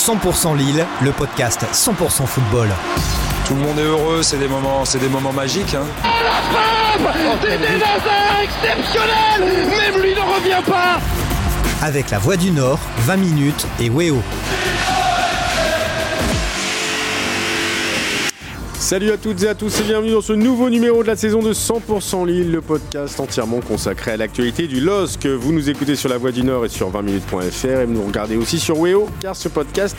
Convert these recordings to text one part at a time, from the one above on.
100% Lille, le podcast 100% football. Tout le monde est heureux, c'est des moments, c'est des moments magiques. Hein. La frappe C'était exceptionnel Même lui ne revient pas Avec la Voix du Nord, 20 minutes et Weo. Salut à toutes et à tous et bienvenue dans ce nouveau numéro de la saison de 100% Lille, le podcast entièrement consacré à l'actualité du LOSC. Vous nous écoutez sur La Voix du Nord et sur 20minutes.fr et vous nous regardez aussi sur Weo car ce podcast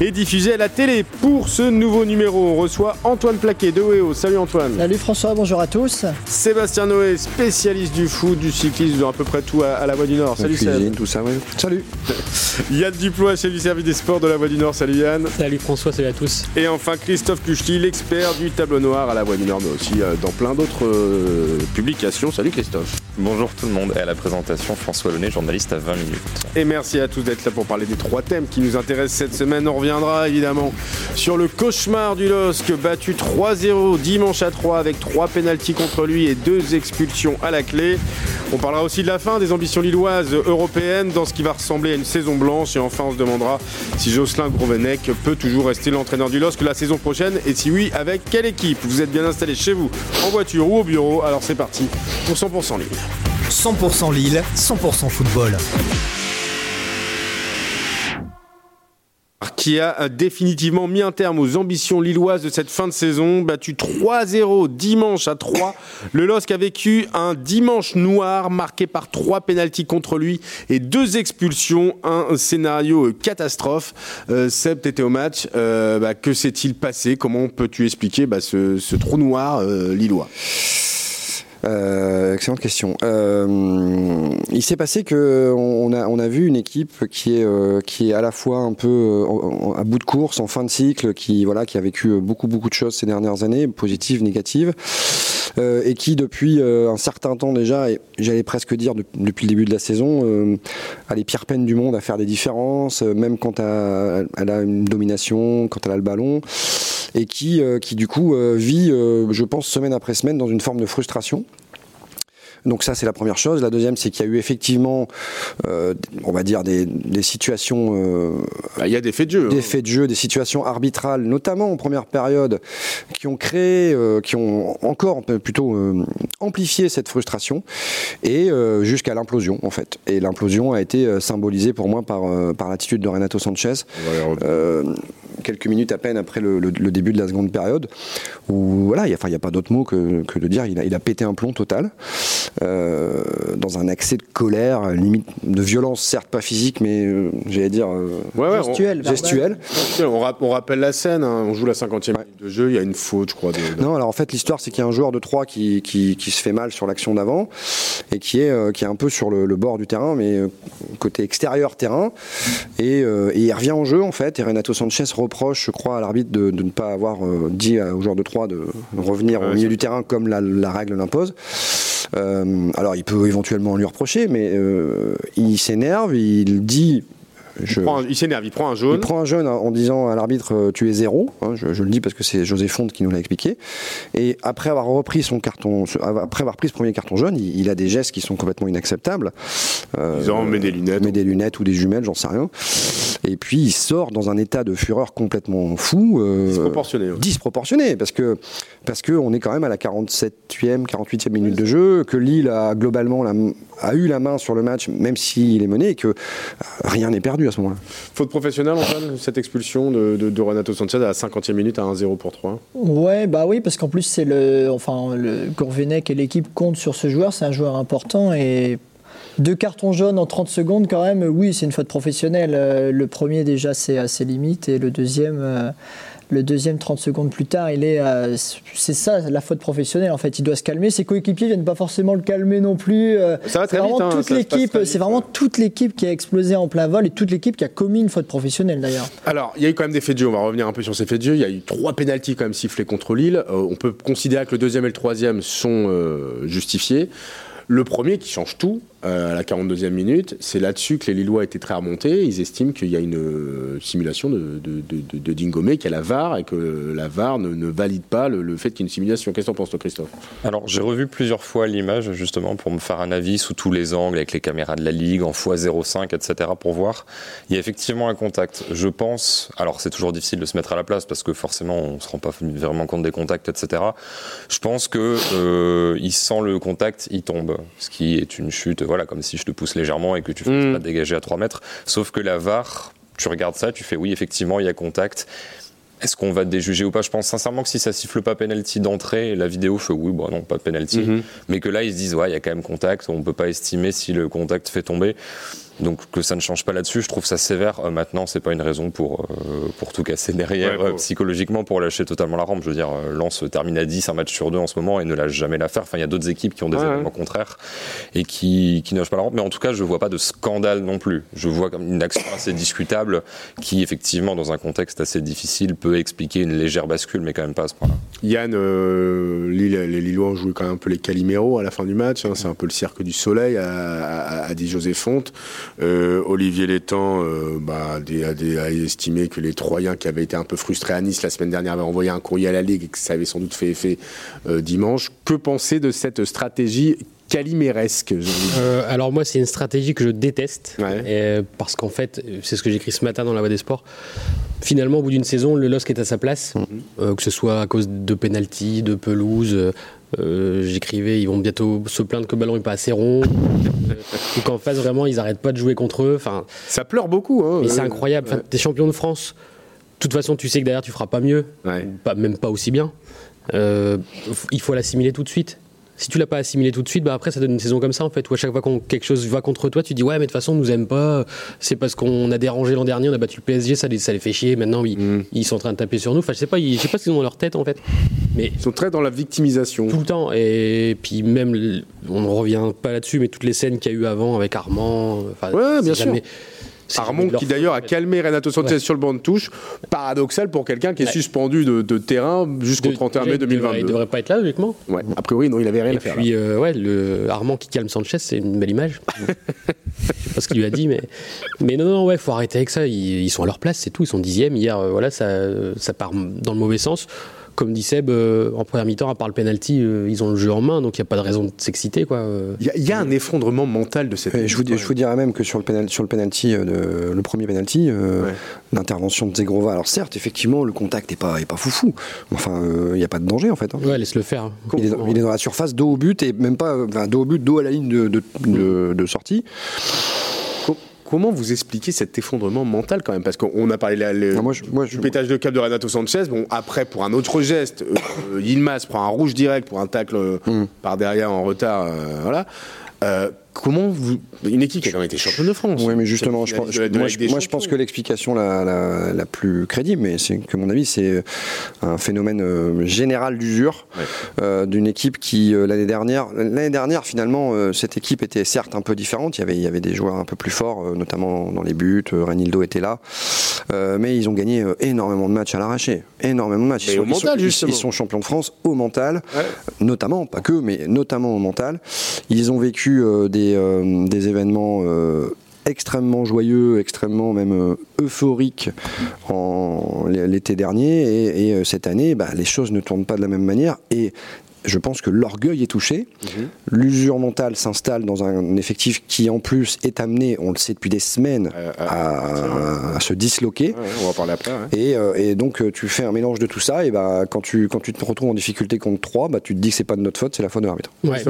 est diffusé à la télé. Pour ce nouveau numéro, on reçoit Antoine Plaquet de Weo. Salut Antoine. Salut François, bonjour à tous. Sébastien Noé, spécialiste du foot, du cyclisme, dans à peu près tout à, La Voix du Nord. Salut Seb. tout ça, ouais. Salut. Yann Duplois, chef du service des sports de La Voix du Nord. Salut Yann. Salut François, salut à tous. Et enfin Christophe Kuchli, l'expert du tableau noir à la Voix Nord, mais aussi euh, dans plein d'autres euh, publications. Salut Christophe. Bonjour tout le monde et à la présentation François Launay, journaliste à 20 minutes. Et merci à tous d'être là pour parler des trois thèmes qui nous intéressent cette semaine. On reviendra évidemment sur le cauchemar du LOSC battu 3-0 dimanche à 3 avec trois pénalties contre lui et deux expulsions à la clé. On parlera aussi de la fin des ambitions lilloises européennes dans ce qui va ressembler à une saison blanche et enfin on se demandera si Jocelyn Grouvenec peut toujours rester l'entraîneur du LOSC la saison prochaine et si oui avec quelle équipe Vous êtes bien installé chez vous, en voiture ou au bureau, alors c'est parti pour 100% Lille. 100% Lille, 100% football. Qui a définitivement mis un terme aux ambitions lilloises de cette fin de saison. Battu 3-0 dimanche à 3. Le LOSC a vécu un dimanche noir marqué par trois pénalties contre lui et deux expulsions. Un scénario catastrophe. Euh, Seb, au match. Euh, bah, que s'est-il passé? Comment peux-tu expliquer bah, ce, trou noir euh, lillois? Euh, excellente question. Euh, il s'est passé que on a, on a vu une équipe qui est, euh, qui est à la fois un peu euh, à bout de course, en fin de cycle, qui voilà, qui a vécu beaucoup beaucoup de choses ces dernières années, positives, négatives, euh, et qui depuis un certain temps déjà, et j'allais presque dire depuis le début de la saison, a les pires peines du monde à faire des différences, même quand elle a une domination, quand elle a le ballon et qui, qui du coup vit, je pense, semaine après semaine dans une forme de frustration. Donc ça, c'est la première chose. La deuxième, c'est qu'il y a eu effectivement, euh, on va dire, des, des situations... Euh, bah, il y a des faits de jeu. Des hein. faits de jeu, des situations arbitrales, notamment en première période, qui ont créé, euh, qui ont encore plutôt euh, amplifié cette frustration, et euh, jusqu'à l'implosion, en fait. Et l'implosion a été symbolisée pour moi par, par l'attitude de Renato Sanchez. Quelques minutes à peine après le, le, le, début de la seconde période, où voilà, il n'y a, a, pas d'autre mot que, que, de dire il a, il a pété un plomb total. Euh, dans un accès de colère, limite de violence, certes pas physique, mais euh, j'allais dire euh, ouais, ouais, gestuelle. On, gestuelle. On, on, rappelle la scène, hein, on joue la 50e minute de jeu, il y a une faute, je crois. De, de... Non, alors en fait, l'histoire, c'est qu'il y a un joueur de 3 qui, qui, qui se fait mal sur l'action d'avant et qui est, qui est un peu sur le, le, bord du terrain, mais côté extérieur terrain. Et, et, il revient en jeu, en fait, et Renato Sanchez reproche, je crois, à l'arbitre de, de, ne pas avoir dit au joueur de 3 de revenir ouais, au milieu du terrain comme la, la règle l'impose. Euh, alors il peut éventuellement lui reprocher, mais euh, il s'énerve, il dit je, il, il s'énerve, il prend un jaune. Il prend un jaune en disant à l'arbitre euh, tu es zéro. Hein, je, je, le dis parce que c'est José Fonte qui nous l'a expliqué. Et après avoir repris son carton, après avoir pris ce premier carton jaune, il, il a des gestes qui sont complètement inacceptables. Euh, Disons, met des lunettes. Met des lunettes ou des jumelles, j'en sais rien. Et puis il sort dans un état de fureur complètement fou. Euh, disproportionné. Ouais. Disproportionné parce que parce que on est quand même à la 47e, 48e minute de jeu, que Lille a globalement la, a eu la main sur le match, même s'il est mené, et que rien n'est perdu à ce moment-là. Faute professionnelle, Antoine, cette expulsion de, de, de, Renato Sanchez à la 50e minute à 1-0 pour 3 Ouais, bah oui, parce qu'en plus, c'est le, enfin, le Gourvenec et l'équipe comptent sur ce joueur, c'est un joueur important et deux cartons jaunes en 30 secondes, quand même, oui, c'est une faute professionnelle. Le premier, déjà, c'est à ses limites, et le deuxième, le deuxième 30 secondes plus tard, il est, euh, c'est ça la faute professionnelle. En fait, il doit se calmer. Ses coéquipiers viennent pas forcément le calmer non plus. Euh, ça va très vite. Hein, toute l'équipe, c'est vraiment toute l'équipe qui a explosé en plein vol et toute l'équipe qui a commis une faute professionnelle d'ailleurs. Alors, il y a eu quand même des faits de jeu. On va revenir un peu sur ces faits de jeu. Il y a eu trois pénalties quand même sifflés contre Lille. Euh, on peut considérer que le deuxième et le troisième sont justifiés. Le premier qui change tout euh, à la 42e minute, c'est là-dessus que les Lillois étaient très remontés. Ils estiment qu'il y a une euh, simulation de, de, de, de a la VAR et que la VAR ne, valide pas le, fait qu'il y ait une simulation. Qu'est-ce que penses, toi, Christophe? Alors, j'ai revu plusieurs fois l'image, justement, pour me faire un avis sous tous les angles, avec les caméras de la Ligue, en x05, etc., pour voir. Il y a effectivement un contact. Je pense, alors c'est toujours difficile de se mettre à la place, parce que forcément, on ne se rend pas vraiment compte des contacts, etc. Je pense que euh, il sent le contact, il tombe. Ce qui est une chute, voilà, comme si je te pousse légèrement et que tu ne Mm. pas te dégager à 3 mètres. Sauf que la VAR, tu regardes ça, tu fais oui, effectivement, il y a contact. Est-ce qu'on va te déjuger ou pas? Je pense sincèrement que si ça siffle pas penalty d'entrée, la vidéo fait oui, bon non, pas de penalty. Mhm. Mais que là, ils se disent, ouais, il y a quand même contact, on peut pas estimer si le contact fait tomber. Donc que ça ne change pas là-dessus, je trouve ça sévère. Euh, maintenant, c'est pas une raison pour, euh, pour tout casser derrière, Ouais, euh, psychologiquement, pour lâcher totalement la rampe. Je veux dire, euh, Lens termine à 10, un match sur deux en ce moment, et ne lâche jamais l'affaire. Enfin, il y a d'autres équipes qui ont des Ouais, événements contraires et qui, qui ne lâchent pas la rampe. Mais en tout cas, je vois pas de scandale non plus. Je vois comme une action assez discutable qui, effectivement, dans un contexte assez difficile, peut expliquer une légère bascule, mais quand même pas à ce point-là. Yann, euh, Lille- les Lillois ont joué quand même un peu les Caliméros à la fin du match. hein. c'est un peu le cirque du soleil, a, a- a dit José Fonte. Euh, Olivier Létang euh, bah, a, estimé que les Troyens qui avaient été un peu frustrés à Nice la semaine dernière avaient envoyé un courrier à la Ligue et que ça avait sans doute fait effet euh, dimanche. Que penser de cette stratégie caliméresque Euh, alors moi, c'est une stratégie que je déteste, Ouais. euh, parce qu'en fait, c'est ce que j'ai écrit ce matin dans la Voix des Sports. Finalement, au bout d'une saison, le LOSC est à sa place, euh, que ce soit à cause de pénalty, de pelouse. Euh, euh, J'écrivais, ils vont bientôt se plaindre que le ballon est pas assez rond, euh, ou qu'en face vraiment, ils arrêtent pas de jouer contre eux. Enfin, Ça pleure beaucoup. Hein, mais c'est Euh, incroyable. Enfin, T'es champion de France. De toute façon, tu sais que derrière, tu feras pas mieux, pas, même pas aussi bien. Euh, il faut l'assimiler tout de suite. Si tu l'as pas assimilé tout de suite, bah après ça donne une saison comme ça en fait, où à chaque fois qu'on quelque chose va contre toi, tu dis ouais mais de toute façon on nous aime pas, c'est parce qu'on a dérangé l'an dernier, on a battu le PSG, ça les, ça les fait chier. Maintenant ils, Mm. ils sont en train de taper sur nous. Enfin je sais pas, ils- je sais pas ce qu'ils ont dans leur tête en fait, mais Ils sont très dans la victimisation. tout le temps. Et puis même, on ne revient pas là-dessus, mais toutes les scènes qu'il y a eu avant avec Armand. enfin, Ouais, bien sûr. jamais- Armand qui d'ailleurs a calmé Renato Sanchez Ouais. sur le banc de touche. Paradoxal pour quelqu'un qui est Ouais. suspendu de, de terrain jusqu'au De- 31 mai déjà, il devrait- 2022. Il devrait pas être là logiquement. Ouais, a priori, non, il avait rien Et à faire. puis, euh, ouais, le Armand qui calme Sanchez, c'est une belle image. Je sais pas ce qu'il lui a dit, mais, mais non, non, ouais, faut arrêter avec ça. Ils, ils sont à leur place, c'est tout. Ils sont dixièmes. Hier, euh, voilà, ça, ça part dans le mauvais sens. Comme dit Seb, euh, en première mi-temps, à part le penalty, euh, ils ont le jeu en main, donc il n'y a pas de raison de s'exciter, quoi. euh. Il y, a- il y a un effondrement mental de cette Et je, vous, je vous dirais même que sur le, pénal, sur le penalty, euh, de- le premier penalty, euh, Ouais. l'intervention de Zegrova, alors certes, effectivement, le contact n'est pas, est pas foufou. Enfin, euh, il n'y a pas de danger en fait. hein. Ouais, laisse-le faire. hein. Il est, dans, il est dans la surface, dos au but, et même pas, enfin, dos au but, dos à la ligne de, de, de- de sortie. Co- Comment vous expliquez cet effondrement mental quand même? Parce qu'on a parlé là, le- Ah, moi, je- moi, du je- pétage de câble de Renato Sanchez. Bon, après, pour un autre geste, euh, Yilmaz prend un rouge direct pour un tacle euh, Mm. par derrière en retard. euh, voilà. Euh, comment vous. Une équipe qui a quand même été championne de France. Oui, mais justement, je Cette pense, finaliste de la- de moi, je, Ligue des moi, je pense que l'explication la, la, la plus crédible, mais c'est que mon avis, c'est un phénomène euh, général d'usure Ouais. euh, d'une équipe qui euh, l'année dernière, l'année dernière finalement, euh, cette équipe était certes un peu différente. Il y avait, il y avait des joueurs un peu plus forts, euh, notamment dans les buts. Euh, Renildo était là, Euh, mais ils ont gagné euh, énormément de matchs à l'arraché, énormément de matchs. Ils, au sont, ils mental, sont- ils- sont champions de France au mental Ouais. notamment, pas que, mais notamment au mental. Ils ont vécu euh, des, euh, des événements euh, extrêmement joyeux, extrêmement même euh, euphoriques en l'été dernier, et, et, cette année, bah, les choses ne tournent pas de la même manière. Et je pense que l'orgueil est touché, Mhm. l'usure mentale s'installe dans un effectif qui en plus est amené, on le sait depuis des semaines, Euh, euh, à, à se disloquer. Ouais, on va en parler après. ouais. Et, euh, et donc tu fais un mélange de tout ça, et bah, quand, tu, quand tu te retrouves en difficulté contre 3, bah, tu te dis que c'est pas de notre faute, c'est la faute de l'arbitre. Ouais.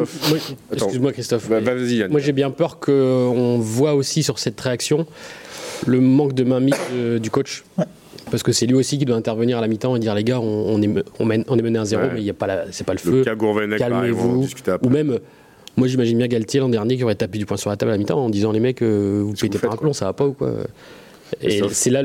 Excuse-moi, Christophe. Bah. Moi, j'ai bien peur qu'on voit aussi sur cette réaction le manque de mainmise euh, du coach. Parce que c'est lui aussi qui doit intervenir à la mi-temps et dire les gars, on, on est, on, mène- on est mené à zéro, Ouais. mais il y a pas c'est pas le Le feu. Calmez-vous. Ou même, moi j'imagine bien Galtier l'an dernier qui aurait tapé du poing sur la table à la mi-temps en disant les mecs, euh, vous pétez pas un plomb, ça va pas ou quoi? Et c'est là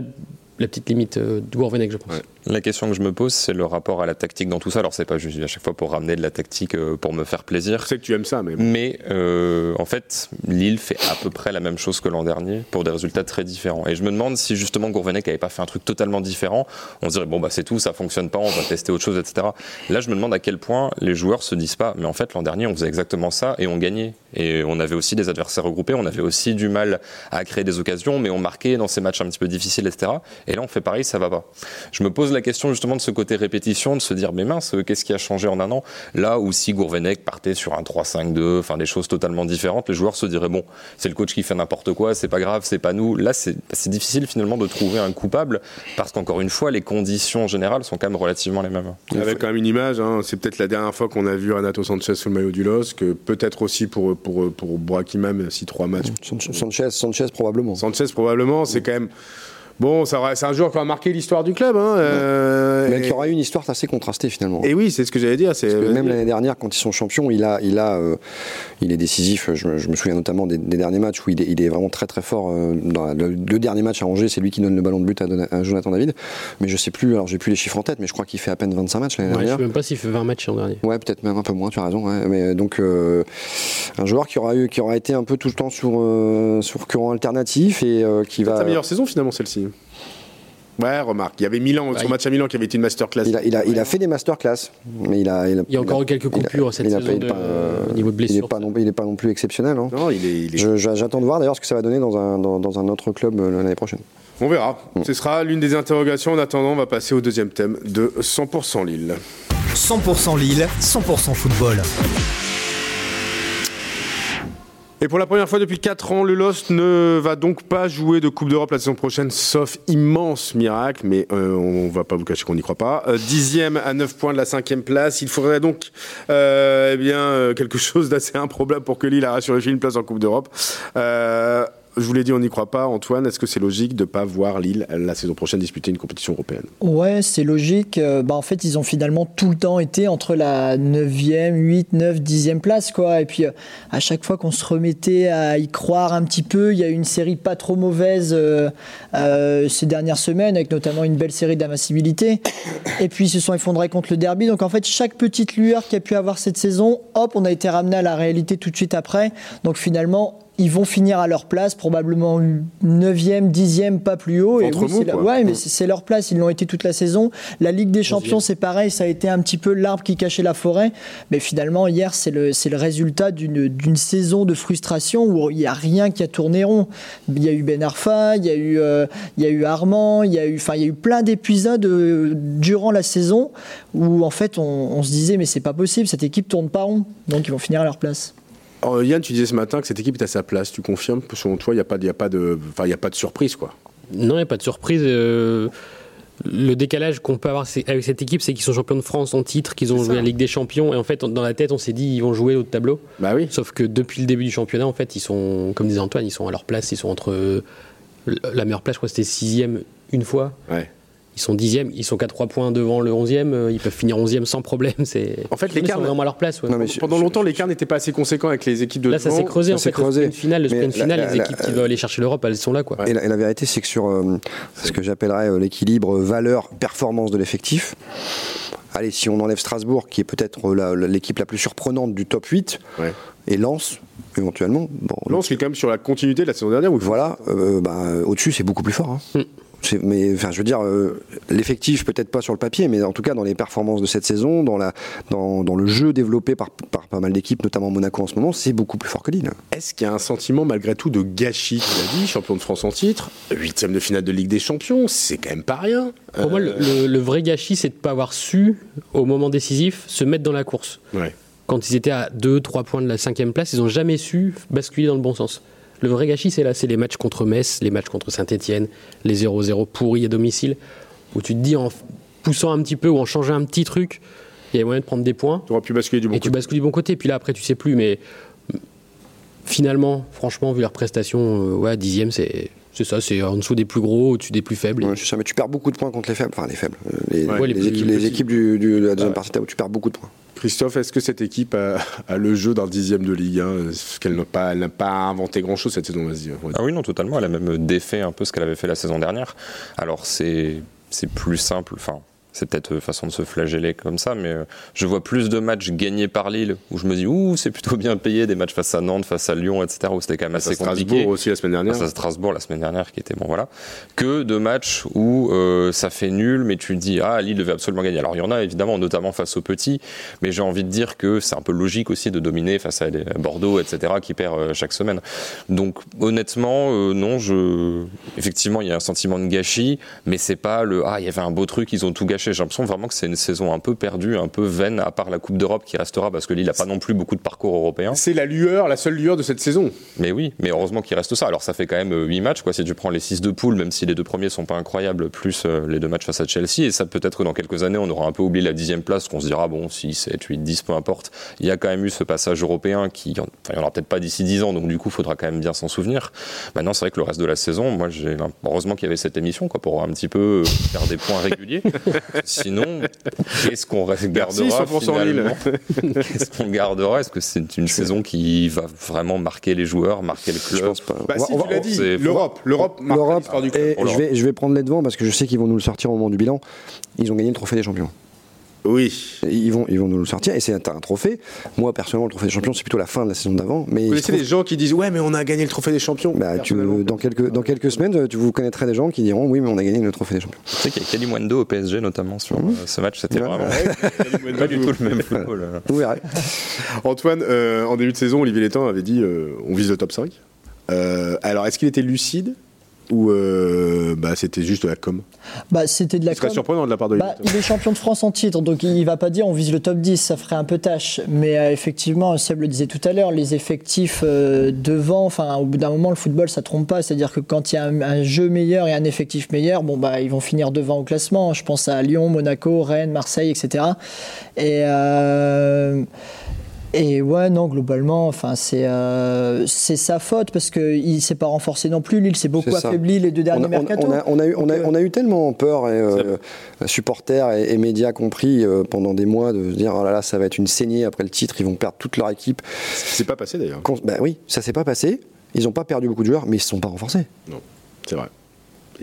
la petite limite euh, de Gourvenec, je pense. Ouais. La question que je me pose, c'est le rapport à la tactique dans tout ça. Alors, c'est pas juste à chaque fois pour ramener de la tactique euh, pour me faire plaisir. Je sais que tu aimes ça, mais. Mais euh, en fait, Lille fait à peu près la même chose que l'an dernier pour des résultats très différents. Et je me demande si justement Gourvenec n'avait pas fait un truc totalement différent. On se dirait, bon, bah c'est tout, ça fonctionne pas, on va tester autre chose, etc. Là, je me demande à quel point les joueurs se disent pas, mais en fait, l'an dernier, on faisait exactement ça et on gagnait. Et on avait aussi des adversaires regroupés, on avait aussi du mal à créer des occasions, mais on marquait dans ces matchs un petit peu difficiles, etc. Et là, on fait pareil, ça va pas. Je me pose la question justement de ce côté répétition, de se dire, mais mince, qu'est-ce qui a changé en un an? Là où si Gourvenec partait sur un 3-5-2, enfin des choses totalement différentes, les joueurs se diraient, bon, c'est le coach qui fait n'importe quoi, c'est pas grave, c'est pas nous. Là, c'est difficile finalement de trouver un coupable, parce qu'encore une fois, les conditions générales sont quand même relativement les mêmes. Avait quand même une image, hein, c'est peut-être la dernière fois qu'on a vu Renato Sanchez sous le maillot du LOSC, peut-être aussi pour, pour, pour si trois matchs. Sanchez, Sanchez probablement. Sanchez probablement, c'est quand même Bon, c'est un joueur qui a marqué l'histoire du club. Hein, euh, mais qui aura eu une histoire assez contrastée finalement. Et oui, c'est ce que j'allais dire. C'est même l'année dernière, quand ils sont champions, il a, il a, euh, il est décisif. Je, me souviens notamment des, derniers matchs où il est, il est, vraiment très très fort. Euh, dans le, deux derniers matchs à Angers, c'est lui qui donne le ballon de but à, Jonathan David. Mais je sais plus. Alors j'ai plus les chiffres en tête, mais je crois qu'il fait à peine 25 matchs l'année dernière. Je sais même pas s'il fait 20 matchs l'an dernier. Ouais, peut-être même un peu moins. Tu as raison. Mais donc un joueur qui aura eu, qui aura été un peu tout le temps sur sur courant alternatif et qui va. sa meilleure saison finalement celle-ci. Ouais, remarque. Il y avait Milan, son match à Milan qui avait été une masterclass. Il a, il a, il a fait des masterclass, mais il a. Il, a, il y a encore eu quelques coupures cette saison de, au niveau de blessure. Il n'est pas, non, pas non plus exceptionnel. Hein. Non, il est. Il est... J'attends de voir d'ailleurs ce que ça va donner dans un, dans, dans un autre club euh, l'année prochaine. On verra. Mm. Ce sera l'une des interrogations. En attendant, on va passer au deuxième thème de 100% Lille. 100% Lille, 100% football. Et pour la première fois depuis 4 ans, le Lost ne va donc pas jouer de Coupe d'Europe la saison prochaine, sauf immense miracle, mais euh, on va pas vous cacher qu'on n'y croit pas. Euh, dixième à 9 points de la cinquième place. Il faudrait donc euh, eh bien, quelque chose d'assez improbable pour que Lille arrache une place en Coupe d'Europe. Je vous l'ai dit, on n'y croit pas. Antoine, est-ce que c'est logique de ne pas voir Lille la saison prochaine disputer une compétition européenne? Ouais, c'est logique. Euh, bah, en fait, ils ont finalement tout le temps été entre la 9e, 8, 9, 10e place. Quoi. Et puis, euh, à chaque fois qu'on se remettait à y croire un petit peu, il y a eu une série pas trop mauvaise euh, ces dernières semaines, avec notamment une belle série d'invincibilité. Et puis, ils se sont effondrés contre le derby. Donc, en fait, chaque petite lueur qu'il y a pu avoir cette saison, hop, on a été ramené à la réalité tout de suite après. Donc, finalement, ils vont finir à leur place, probablement 9e, 10e, pas plus haut. et oui, Ouais, mais c'est leur place, ils l'ont été toute la saison. La Ligue des Champions, c'est pareil, ça a été un petit peu l'arbre qui cachait la forêt. Mais finalement, hier, c'est le, le résultat d'une saison de frustration où il n'y a rien qui a tourné rond. Il y a eu Ben Arfa, il y a eu, euh, il y a eu Armand, il y a eu, enfin, il y a eu plein d'épisodes euh, durant la saison où en fait on, on se disait mais c'est pas possible, cette équipe tourne pas rond. Donc ils vont finir à leur place. Yann, tu disais ce matin que cette équipe est à sa place. Tu confirmes Selon toi, il n'y a, pas, a, pas de, a pas de surprise, quoi. Non, il n'y a pas de surprise. Euh, le décalage qu'on peut avoir avec cette équipe, c'est qu'ils sont champions de France en titre, qu'ils ont joué la Ligue des Champions, et en fait, dans la tête, on s'est dit ils vont jouer au tableau. Bah oui. Sauf que depuis le début du championnat, en fait, ils sont, comme disait Antoine, ils sont à leur place, ils sont entre la meilleure place, je crois, c'était sixième une fois. Ouais ils sont dixièmes, ils sont qu'à 3 points devant le 11e, euh, ils peuvent finir 11e sans problème. C'est en fait l'écart vraiment à leur place. pendant longtemps, l'écart n'était pas assez conséquent avec les équipes de Là, ça s'est creusé. en fait, creusé. Le sprint final, le sprint final, les équipes qui veulent aller chercher l'Europe, elles sont là, quoi. Et, la, vérité, c'est que sur euh, ce que j'appellerais euh, l'équilibre valeur-performance de l'effectif. Allez, si on enlève Strasbourg, qui est peut-être l'équipe la plus surprenante du top 8, et Lens, éventuellement. Bon, Lens, qui est quand même sur la continuité de la saison dernière. Voilà, bah, au-dessus, c'est beaucoup plus fort. Hein. Mm mais enfin, je veux dire, euh, l'effectif peut-être pas sur le papier, mais en tout cas dans les performances de cette saison, dans, la, dans, dans le jeu développé par, par pas mal d'équipes, notamment Monaco en ce moment, c'est beaucoup plus fort que Lille. Est-ce qu'il y a un sentiment malgré tout de gâchis Tu l'as dit, champion de France en titre, huitième de finale de Ligue des Champions, c'est quand même pas rien. Pour moi, le, vrai gâchis, c'est de ne pas avoir su, au moment décisif, se mettre dans la course. Ouais. Quand ils étaient à 2-3 points de la cinquième place, ils n'ont jamais su basculer dans le bon sens. Le vrai gâchis, c'est là, c'est les matchs contre Metz, les matchs contre Saint-Etienne, les 0-0 pourris à domicile, où tu te dis en poussant un petit peu ou en changeant un petit truc, il y a moyen de prendre des points. Tu aurais pu basculer du bon et côté. tu bascules du bon côté. Puis là, après, tu sais plus. Mais finalement, franchement, vu leur prestation, euh, ouais, dixième, c'est. C'est ça, c'est en dessous des plus gros, au-dessus des plus faibles. Ouais, ça, mais tu perds beaucoup de points contre les faibles. Enfin, les faibles. Les, les, équipes, du, de la deuxième partie où tu perds beaucoup de points. Christophe, est-ce que cette équipe a, le jeu d'un dixième de Ligue 1 Est-ce qu'elle n'a pas, pas, inventé grand-chose cette saison? Vas Ah oui, non, totalement. Elle a même défait un peu ce qu'elle avait fait la saison dernière. Alors, c'est plus simple. Enfin, c'est peut-être euh, façon de se flageller comme ça, mais euh, je vois plus de matchs gagnés par Lille où je me dis ouh c'est plutôt bien payé, des matchs face à Nantes, face à Lyon, etc. où c'était quand même à assez Strasbourg compliqué. aussi la semaine dernière. Face à Strasbourg la semaine dernière qui était bon voilà, que de matchs où euh, ça fait nul, mais tu te dis ah Lille devait absolument gagner. Alors il y en a évidemment, notamment face aux petits, mais j'ai envie de dire que c'est un peu logique aussi de dominer face à Bordeaux, etc. qui perd euh, chaque semaine. Donc honnêtement, euh, non, je effectivement il y a un sentiment de gâchis, mais c'est pas le ah il y avait un beau truc, ils ont tout gâché. J'ai l'impression vraiment que c'est une saison un peu perdue, un peu vaine, à part la Coupe d'Europe qui restera parce que Lille a pas non plus beaucoup de parcours européen. C'est la lueur, la seule lueur de cette saison. Mais oui, mais heureusement qu'il reste ça. Alors ça fait quand même 8 matchs, quoi. Si tu prends les 6 de poule, même si les deux premiers sont pas incroyables, plus euh, les deux matchs face à Chelsea, et ça peut-être que dans quelques années, on aura un peu oublié la dixième place, qu'on se dira, bon, 6, 7, 8, 10, peu importe. Il y a quand même eu ce passage européen qui, enfin, il y en aura peut-être pas d'ici 10 ans, donc du coup, il faudra quand même bien s'en souvenir. Maintenant, c'est vrai que le reste de la saison, moi, j'ai heureusement qu'il y avait cette émission, quoi, pour un petit peu euh, faire des points réguliers. Sinon, qu'est-ce qu'on gardera 100% Lille. finalement Qu'est-ce qu'on gardera? Est-ce que c'est une saison qui va vraiment marquer les joueurs, marquer le club? Je pense pas. Bah On va- si, on tu va- l'as dit, c'est- l'Europe. L'Europe marque L'Europe, l'histoire du club. et Pour je vais, je vais prendre les devants parce que je sais qu'ils vont nous le sortir au moment du bilan. Ils ont gagné le trophée des champions. Oui. Ils vont, ils vont nous le sortir et c'est un, un trophée. Moi, personnellement, le trophée des champions, c'est plutôt la fin de la saison d'avant. Mais Vous connaissez trouve- des gens qui disent ouais mais on a gagné le trophée des champions. bah, tu, dans, quelques, dans quelques semaines, tu vous connaîtrais des gens qui diront oui, mais on a gagné le trophée des champions. Tu sais qu'il y a Kalimundo au PSG notamment sur euh, ce match, c'était Ouais, vraiment Ouais, pas du tout le même football. euh. Vous verrez. Antoine, euh, en début de saison, Olivier Létang avait dit euh, on vise le top 5. Euh, alors, est-ce qu'il était lucide? Ou euh, bah, c'était juste de la com Bah, c'était de la Ce serait com. surprenant de la part de Bah, il est champion de France en titre, donc il va pas dire on vise le top 10, ça ferait un peu tâche. Mais euh, effectivement, Seb le disait tout à l'heure, les effectifs euh, devant, enfin au bout d'un moment, le football ça trompe pas, c'est-à-dire que quand il y a un, un jeu meilleur et un effectif meilleur, bon bah ils vont finir devant au classement. Je pense à Lyon, Monaco, Rennes, Marseille, etc. Et et ouais, non, globalement, enfin, c'est euh, c'est sa faute parce qu'il ne s'est pas renforcé non plus. Lille s'est beaucoup affaibli les deux On derniers a, on- mercato. on a- on a eu, on, a, euh, on a eu tellement peur, et, euh, supporters et, et médias compris, euh, pendant des mois, de se dire oh là là, ça va être une saignée après le titre, ils vont perdre toute leur équipe. C'est pas passé d'ailleurs. Bah oui, ça s'est pas passé. Ils n'ont pas perdu beaucoup de joueurs, mais ils ne se sont pas renforcés. C'est vrai.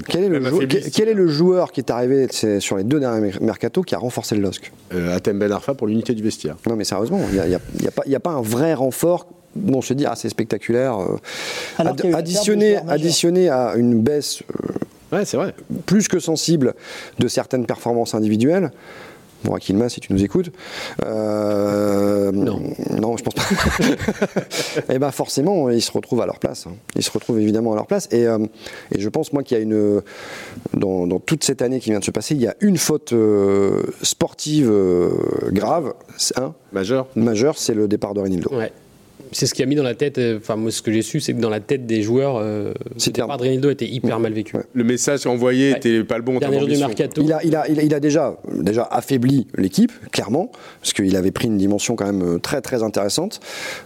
Quel est, le Même jou- affaibli, quel, quel est le joueur qui est arrivé sur les deux derniers mer- mercato qui a renforcé le LOSC Euh, Atem Ben Arfa pour l'unité du vestiaire. Non mais sérieusement, il n'y a, y a- il y a pas- il y a pas un vrai renfort dont on se dit ah c'est spectaculaire. euh, Ad- additionné, additionné à une baisse euh, Ouais, c'est vrai. plus que sensible de certaines performances individuelles. Bon, Akilma, si tu nous écoutes. euh, Non. Non, je pense pas. et ben forcément, ils se retrouvent à leur place. hein. Ils se retrouvent évidemment à leur place. Et, euh, et je pense, moi, qu'il y a une. Dans, dans toute cette année qui vient de se passer, il y a une faute euh, sportive euh, grave, un, Majeur. majeur, c'est le départ de Renildo. Ouais. C'est ce qui a mis dans la tête, euh, enfin moi ce que j'ai su, c'est que dans la tête des joueurs, euh, le C'était départ un- de Renildo était hyper mal vécu. Ouais. Le message envoyé Ouais. était pas le bon. Dernier jour du mercato. Il a, il, a, il, a, il a déjà, déjà affaibli l'équipe, clairement, parce qu'il avait pris une dimension quand même euh, très très intéressante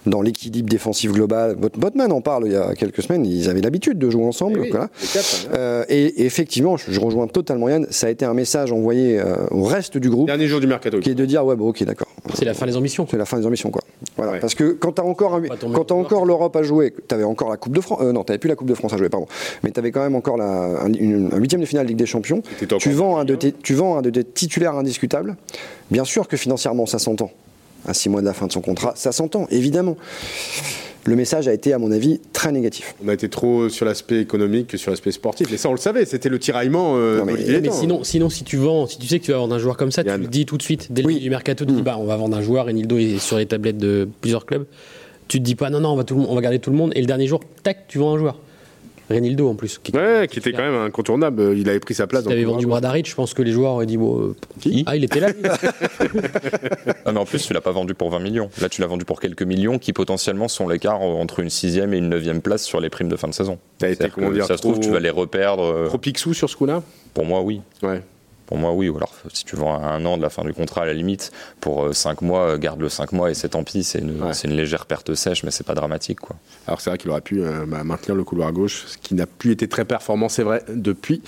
dans l'équilibre défensif global. Bot- Botman en parle il y a quelques semaines, ils avaient l'habitude de jouer ensemble. Eh oui, voilà. les quatre, hein. Euh, et, et effectivement, je, je rejoins totalement Yann, ça a été un message envoyé euh, au reste du groupe Dernier jour du mercato. qui est de dire ouais, bon, ok, d'accord. C'est la fin des ambitions. C'est la fin des ambitions, quoi. Voilà. Ouais. Parce que quand encore, un- t'as dans le encore l'Europe à jouer, t'avais encore la Coupe de France, euh, non, t'avais plus la Coupe de France à jouer, pardon, mais t'avais quand même encore la, un, une- un huitième de finale Ligue des Champions. Encore Tu vends, un de tes, tu vends un de tes titulaires indiscutables. Bien sûr que financièrement, ça s'entend. À six mois de la fin de son contrat, ça s'entend, évidemment. Le message a été, à mon avis, très négatif. On a été trop sur l'aspect économique que sur l'aspect sportif. Et ça, on le savait. C'était le tiraillement euh, Non, mais- Mais sinon, sinon, si tu vends, si tu sais que tu vas vendre un joueur comme ça, Yann. tu le dis tout de suite dès le Oui. du mercato, tu dis bah on va vendre un joueur, Renildo est sur les tablettes de plusieurs clubs. Tu te dis pas non non on va tout le monde- on va garder tout le monde et le dernier jour tac tu vends un joueur. Renildo en plus. Qui, Ouais, qui était quand même incontournable. Il avait pris sa place. Si le vendu. Bradaric, je pense que les joueurs auraient dit bon, euh, Qui ah il était là. lui. Ah, mais en plus, tu l'as pas vendu pour 20 millions. Là, tu l'as vendu pour quelques millions qui potentiellement sont l'écart entre une sixième et une neuvième place sur les primes de fin de saison. Été, dire, ça se trouve, tu vas les reperdre. euh, Trop pixou sur ce coup-là? Pour moi, oui. Ouais. Pour moi, oui. Ou alors, si tu vends à un an de la fin du contrat, à la limite, pour 5 mois, euh, garde le 5 mois et c'est tant pis. C'est une, Ouais. c'est une légère perte sèche, mais c'est pas dramatique, quoi. Alors c'est vrai qu'il aurait pu euh, bah, maintenir le couloir gauche, ce qui n'a plus été très performant, c'est vrai, depuis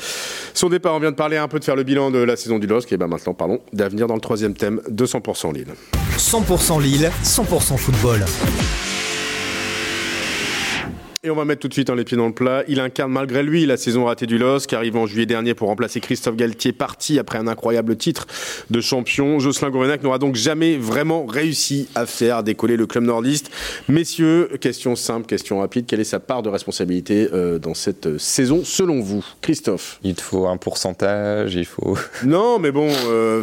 son départ. On vient de parler un peu de faire le bilan de la saison du LOSC, et ben maintenant parlons d'avenir dans le troisième thème, 200% Lille. 100% Lille, 100% football. Et on va mettre tout de suite hein, les pieds dans le plat. Il incarne malgré lui la saison ratée du LOSC, arrive en juillet dernier pour remplacer Christophe Galtier, parti après un incroyable titre de champion. Jocelyn Gourvenac n'aura donc jamais vraiment réussi à faire décoller le club nordiste. Messieurs, question simple, question rapide. Quelle est sa part de responsabilité euh, dans cette euh, saison, selon vous? Christophe Il te faut un pourcentage, il faut. Non, mais bon. Euh,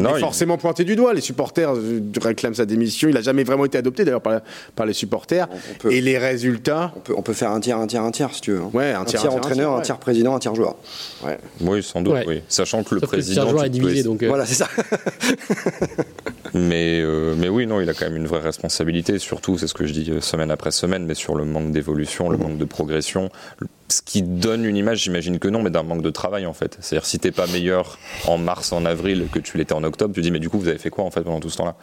Non, est il- forcément pointé du doigt. Les supporters euh, réclament sa démission. Il n'a jamais vraiment été adopté d'ailleurs par, par les supporters. On peut- Et les résultats On peut, on peut faire un tiers, un tiers, un tiers si tu veux. hein. Ouais, un un tiers, tiers, un tiers, entraîneur, un un tiers, président, un tiers joueur. ouais. Oui, sans doute, Ouais. oui. Sachant que le Sauf que le président. tiers joueur est divisé, donc. euh, Voilà, c'est ça. Mais, euh, mais oui, non, il a quand même une vraie responsabilité, surtout, c'est ce que je dis semaine après semaine, mais sur le manque d'évolution, le manque de progression. Le- Ce qui donne une image, j'imagine que non, mais d'un manque de travail en fait. C'est-à-dire, si t'es pas meilleur en mars, en avril que tu l'étais en octobre, tu dis, mais du coup, vous avez fait quoi en fait pendant tout ce temps-là?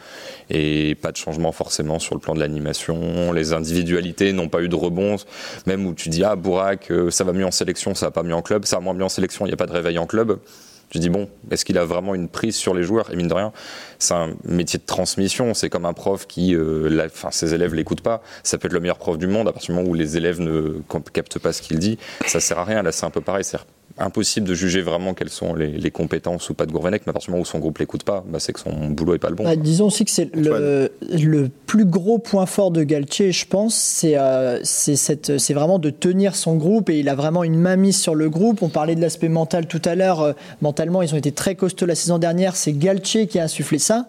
Et pas de changement forcément sur le plan de l'animation, les individualités n'ont pas eu de rebond, même où tu dis, ah, Bourak, euh, ça va mieux en sélection, ça va pas mieux en club, ça va moins bien en sélection, il n'y a pas de réveil en club. Tu dis, bon, est-ce qu'il a vraiment une prise sur les joueurs? Et mine de rien, c'est un métier de transmission. C'est comme un prof qui, euh, ses élèves l'écoutent pas. Ça peut être le meilleur prof du monde à partir du moment où les élèves ne cap- captent pas ce qu'il dit. Ça sert à rien. Là, c'est un peu pareil. Impossible de juger vraiment quelles sont les, les compétences ou pas de Gourvenec, mais à partir du moment où son groupe l'écoute pas, bah, c'est que son boulot est pas le bon. Bah, disons aussi que c'est le, le plus gros point fort de Galtier, je pense, c'est euh, c'est vraiment de tenir son groupe et il a vraiment une main mise sur le groupe. On parlait de l'aspect mental tout à l'heure. euh, mentalement, ils ont été très costauds la saison dernière. C'est Galtier qui a insufflé ça.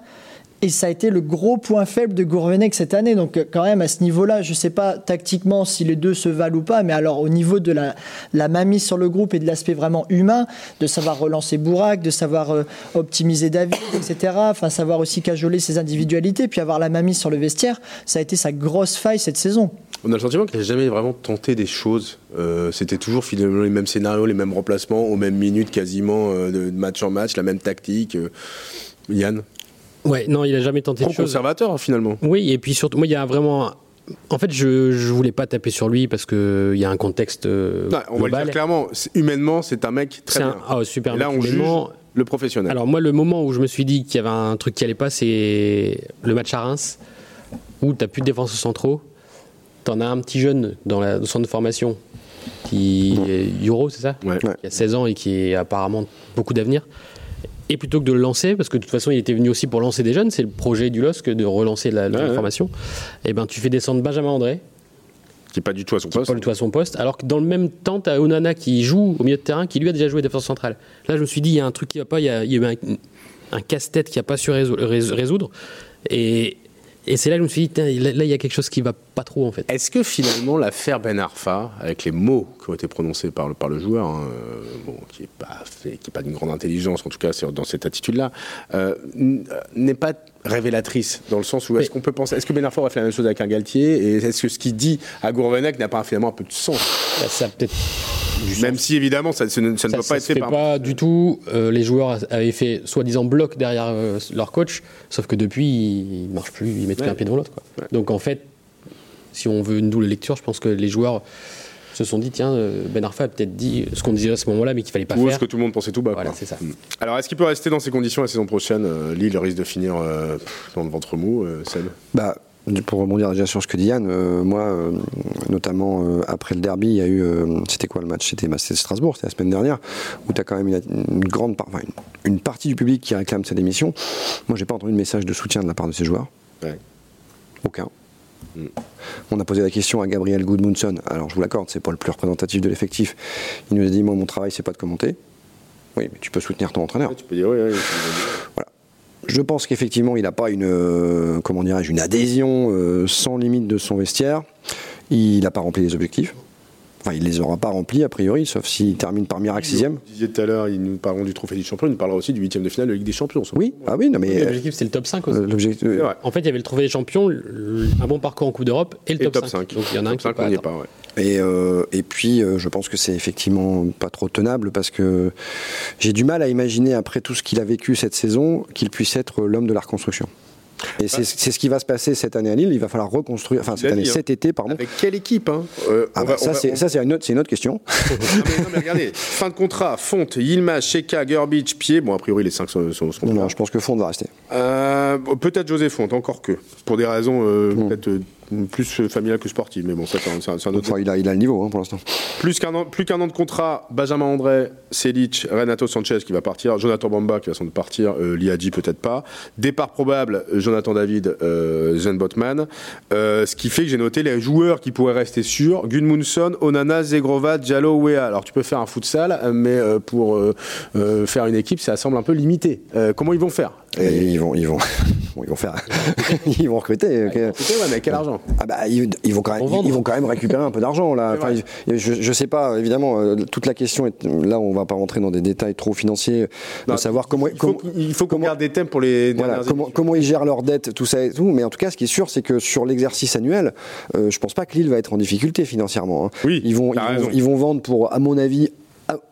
Et ça a été le gros point faible de Gourvenec cette année. Donc, euh, quand même, à ce niveau-là, je ne sais pas tactiquement si les deux se valent ou pas, mais alors au niveau de la, mainmise sur le groupe et de l'aspect vraiment humain, de savoir relancer Bourak, de savoir euh, optimiser David, etc. Enfin, savoir aussi cajoler ses individualités, puis avoir la mainmise sur le vestiaire, ça a été sa grosse faille cette saison. On a le sentiment qu'il n'a jamais vraiment tenté des choses. Euh, C'était toujours finalement les mêmes scénarios, les mêmes remplacements, aux mêmes minutes quasiment de match en match, la même tactique. Yann? Ouais, non, il a jamais tenté de choses. conservateur finalement. Oui, et puis surtout, moi, il y a vraiment. En fait, je, je voulais pas taper sur lui parce qu'il y a un contexte euh, Ouais, on va le global. dire clairement, humainement, c'est un mec très C'est un bien. ah, super Et là, on humainement. juge le professionnel. Alors moi, le moment où je me suis dit qu'il y avait un truc qui allait pas, c'est le match à Reims, où tu plus de défense centraux. Tu en as un petit jeune dans la- le centre de formation, qui est Euro, c'est ça? Ouais. Ouais. Qui a 16 ans et qui a apparemment beaucoup d'avenir. Et plutôt que de le lancer, parce que de toute façon il était venu aussi pour lancer des jeunes, c'est le projet du LOSC de relancer la, la Ouais, ouais. formation, et ben tu fais descendre Benjamin André, Qui est pas du tout à son qui poste. pas du tout à son poste, alors que dans le même temps, tu as Onana qui joue au milieu de terrain, qui lui a déjà joué défense centrale. Là, je me suis dit, il y a un truc qui va pas, il y a, il y a eu un, un casse-tête qui a pas su résou- rés- résoudre. Et, et c'est là que je me suis dit, là, là, il y a quelque chose qui va pas trop, en fait. Est-ce que finalement l'affaire Ben Arfa, avec les mots qui ont été prononcés par le, par le joueur, hein, euh, bon, qui n'est pas, fait- qui est pas d'une grande intelligence, en tout cas dans cette attitude-là, euh, euh, n'est pas révélatrice dans le sens où est-ce qu'on peut penser, est-ce que Ben Arfa aurait fait la même chose avec un Galtier et est-ce que ce qu'il dit à Gourvenec n'a pas finalement un peu de sens? Là, ça a peut-être Même si évidemment ça, ça ne, ça ça, peut ça pas être se fait fait par. pas du tout. Euh, les joueurs avaient fait soi-disant bloc derrière euh, leur coach, sauf que depuis, ils ne marchent plus, ils mettent Ouais. qu'un pied devant l'autre. Ouais. Donc en fait, si on veut une double lecture, je pense que les joueurs se sont dit, tiens, euh, Ben Arfa a peut-être dit ce qu'on disait à ce moment-là, mais qu'il fallait pas Ou est-ce faire. que tout le monde pensait tout bas Voilà, c'est ça. Mm. Alors est-ce qu'il peut rester dans ces conditions la saison prochaine Euh, Lille risque de finir euh, dans le ventre mou, euh, Seb? Bah, pour rebondir déjà sur ce que dit Yann, euh, moi, euh, notamment euh, après le derby, il y a eu. euh, c'était quoi le match? C'était bah, Strasbourg, c'était la semaine dernière, où tu as quand même une, une grande part, enfin, une, une partie du public qui réclame sa démission. Moi, j'ai pas entendu de message de soutien de la part de ces joueurs. Ouais. Aucun. On a posé la question à Gabriel Goodmunson. Alors, je vous l'accorde, c'est pas le plus représentatif de l'effectif. Il nous a dit Moi, mon travail, c'est pas de commenter. Oui, mais tu peux soutenir ton entraîneur. Tu peux dire oui, oui, oui. Je pense qu'effectivement, il n'a pas une, euh, comment dirais-je, une adhésion euh, sans limite de son vestiaire. Il n'a pas rempli les objectifs. Enfin, il les aura pas remplis a priori, sauf s'il termine par miracle sixième. Vous disiez tout à l'heure, ils nous parleront du trophée des champions, ils nous parleront aussi du huitième de finale de Ligue des Champions. Oui, ah oui, non mais L'objectif, c'est le top 5 aussi. euh. En fait, il y avait le trophée des champions, le- un bon parcours en Coupe d'Europe et le Et top, le top 5. 5. Donc il y en a un Top qui 5, peut on n'y est pas. pas, ouais. Et, euh, et puis, euh, je pense que c'est effectivement pas trop tenable parce que j'ai du mal à imaginer, après tout ce qu'il a vécu cette saison, qu'il puisse être l'homme de la reconstruction. Et c'est c'est ce qui va se passer cette année à Lille. Il va falloir reconstruire, enfin cette année, dit, hein. cet été, pardon. Avec quelle équipe hein Euh, Ah bah, va- ça, c'est on- une autre, une autre question. Non, mais, non, mais regardez, fin de contrat, Fonte, Yilmaz, Sheka, Gerbic, Pied. Bon, a priori, les cinq sont, sont, sont Non, non, je pense que Fond va rester. Euh, peut-être José Fonte, encore que. Pour des raisons euh, Mm. peut-être euh, plus familial que sportif, mais bon, ça, c'est un, c'est un autre. Enfin, il, a, il a le niveau hein, pour l'instant. Plus qu'un an, plus qu'un an de contrat, Benjamin André, Selic, Renato Sanchez qui va partir, Jonathan Bamba qui va sans doute partir, euh, Liadji peut-être pas. Départ probable, Jonathan David, euh, Zen Botman. Euh, ce qui fait que j'ai noté les joueurs qui pourraient rester sûrs Gunmundsson, Onana, Zegrova, Diallo, Wea. Alors tu peux faire un futsal, mais euh, pour euh, euh, faire une équipe, ça semble un peu limité. Euh, comment ils vont faire? Et ils vont, ils vont, bon, ils vont faire, ils vont recruter. ok. Écoutez, ouais, mais quel argent? Ah bah ils, ils vont quand même, Pour vendre. ils vont quand même récupérer un peu d'argent là. Enfin, je, je sais pas évidemment toute la question est là on va pas rentrer dans des détails trop financiers Non, de savoir comment Il faut, il faut qu'on garde des thèmes pour les voilà, comment, ils gèrent leurs dettes, tout ça et tout. Mais en tout cas, ce qui est sûr, c'est que sur l'exercice annuel, euh, je pense pas que Lille va être en difficulté financièrement. hein. Oui, ils vont, ils vont, ils vont vendre pour, à mon avis,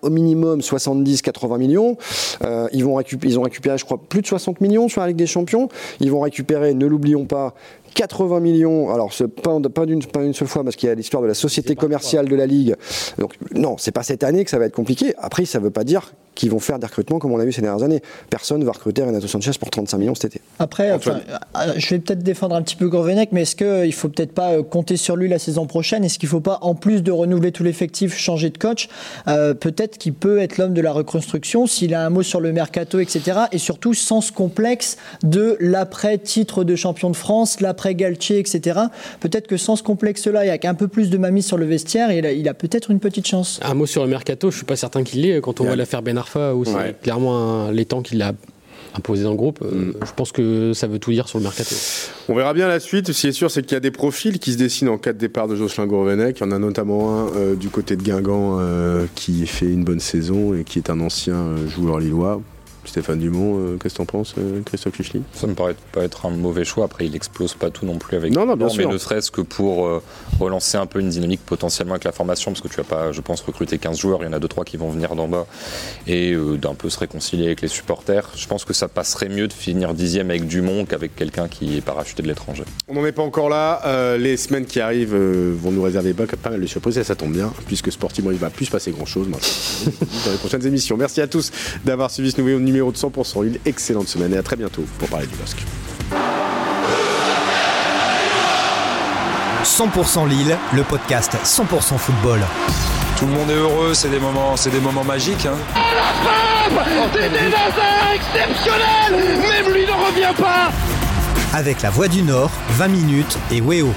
au minimum 70-80 millions. Euh, ils, vont ils ont récupéré, je crois, plus de 60 millions sur la Ligue des Champions. Ils vont récupérer, ne l'oublions pas, 80 millions. Alors, c'est pas, pas d'une pas une seule fois, parce qu'il y a l'histoire de la société commerciale de la Ligue. Donc, non, c'est pas cette année que ça va être compliqué. Après, ça veut pas dire qu'ils vont faire des recrutements comme on l'a vu ces dernières années. Personne va recruter Renato Sanchez pour 35 millions cet été. Après, enfin, euh, je vais peut-être défendre un petit peu Gourvenec, mais est-ce qu'il ne faut peut-être pas euh, compter sur lui la saison prochaine? Est-ce qu'il ne faut pas, en plus de renouveler tout l'effectif, changer de coach? Euh, Peut-être qu'il peut être l'homme de la reconstruction s'il a un mot sur le mercato, etc. Et surtout sans ce complexe de l'après-titre de champion de France, l'après-Galtier, etc. Peut-être que sans ce complexe-là, et avec un peu plus de mamie sur le vestiaire, il a, il a peut-être une petite chance. Un mot sur le mercato, je suis pas certain qu'il l'ait. Quand on voit l'affaire Ben Arfa, où c'est Ouais. clairement un- les temps qu'il a imposé dans le groupe, euh, Mm. je pense que ça veut tout dire sur le mercato. On verra bien la suite. Ce qui est sûr, c'est qu'il y a des profils qui se dessinent en cas de départ de Jocelyn Gourvenec. Il y en a notamment un euh, du côté de Guingamp euh, qui fait une bonne saison et qui est un ancien joueur lillois. Stéphane Dumont, euh, qu'est-ce que t'en penses, euh, Christophe Fichli Ça me paraît pas être un mauvais choix. Après, il explose pas tout non plus avec. Non, non, bien mais sûr. ne serait-ce que pour euh, relancer un peu une dynamique potentiellement avec la formation, parce que tu vas pas, je pense, recruter 15 joueurs. Il y en a 2-3 qui vont venir d'en bas et euh, d'un peu se réconcilier avec les supporters. Je pense que ça passerait mieux de finir dixième avec Dumont qu'avec quelqu'un qui est parachuté de l'étranger. On n'en est pas encore là. Euh, les semaines qui arrivent euh, vont nous réserver pas, mal de surprises et ça tombe bien, puisque sportivement il va plus se passer grand chose dans les prochaines émissions. Merci à tous d'avoir suivi ce nouveau numéro de 100% Lille. Excellente semaine et à très bientôt pour parler du LOSC. 100% Lille, le podcast 100% football. Tout le monde est heureux, c'est des moments, c'est des moments magiques. hein. C'était Nazar exceptionnel Même lui ne revient pas Avec la Voix du Nord, 20 minutes et Weo.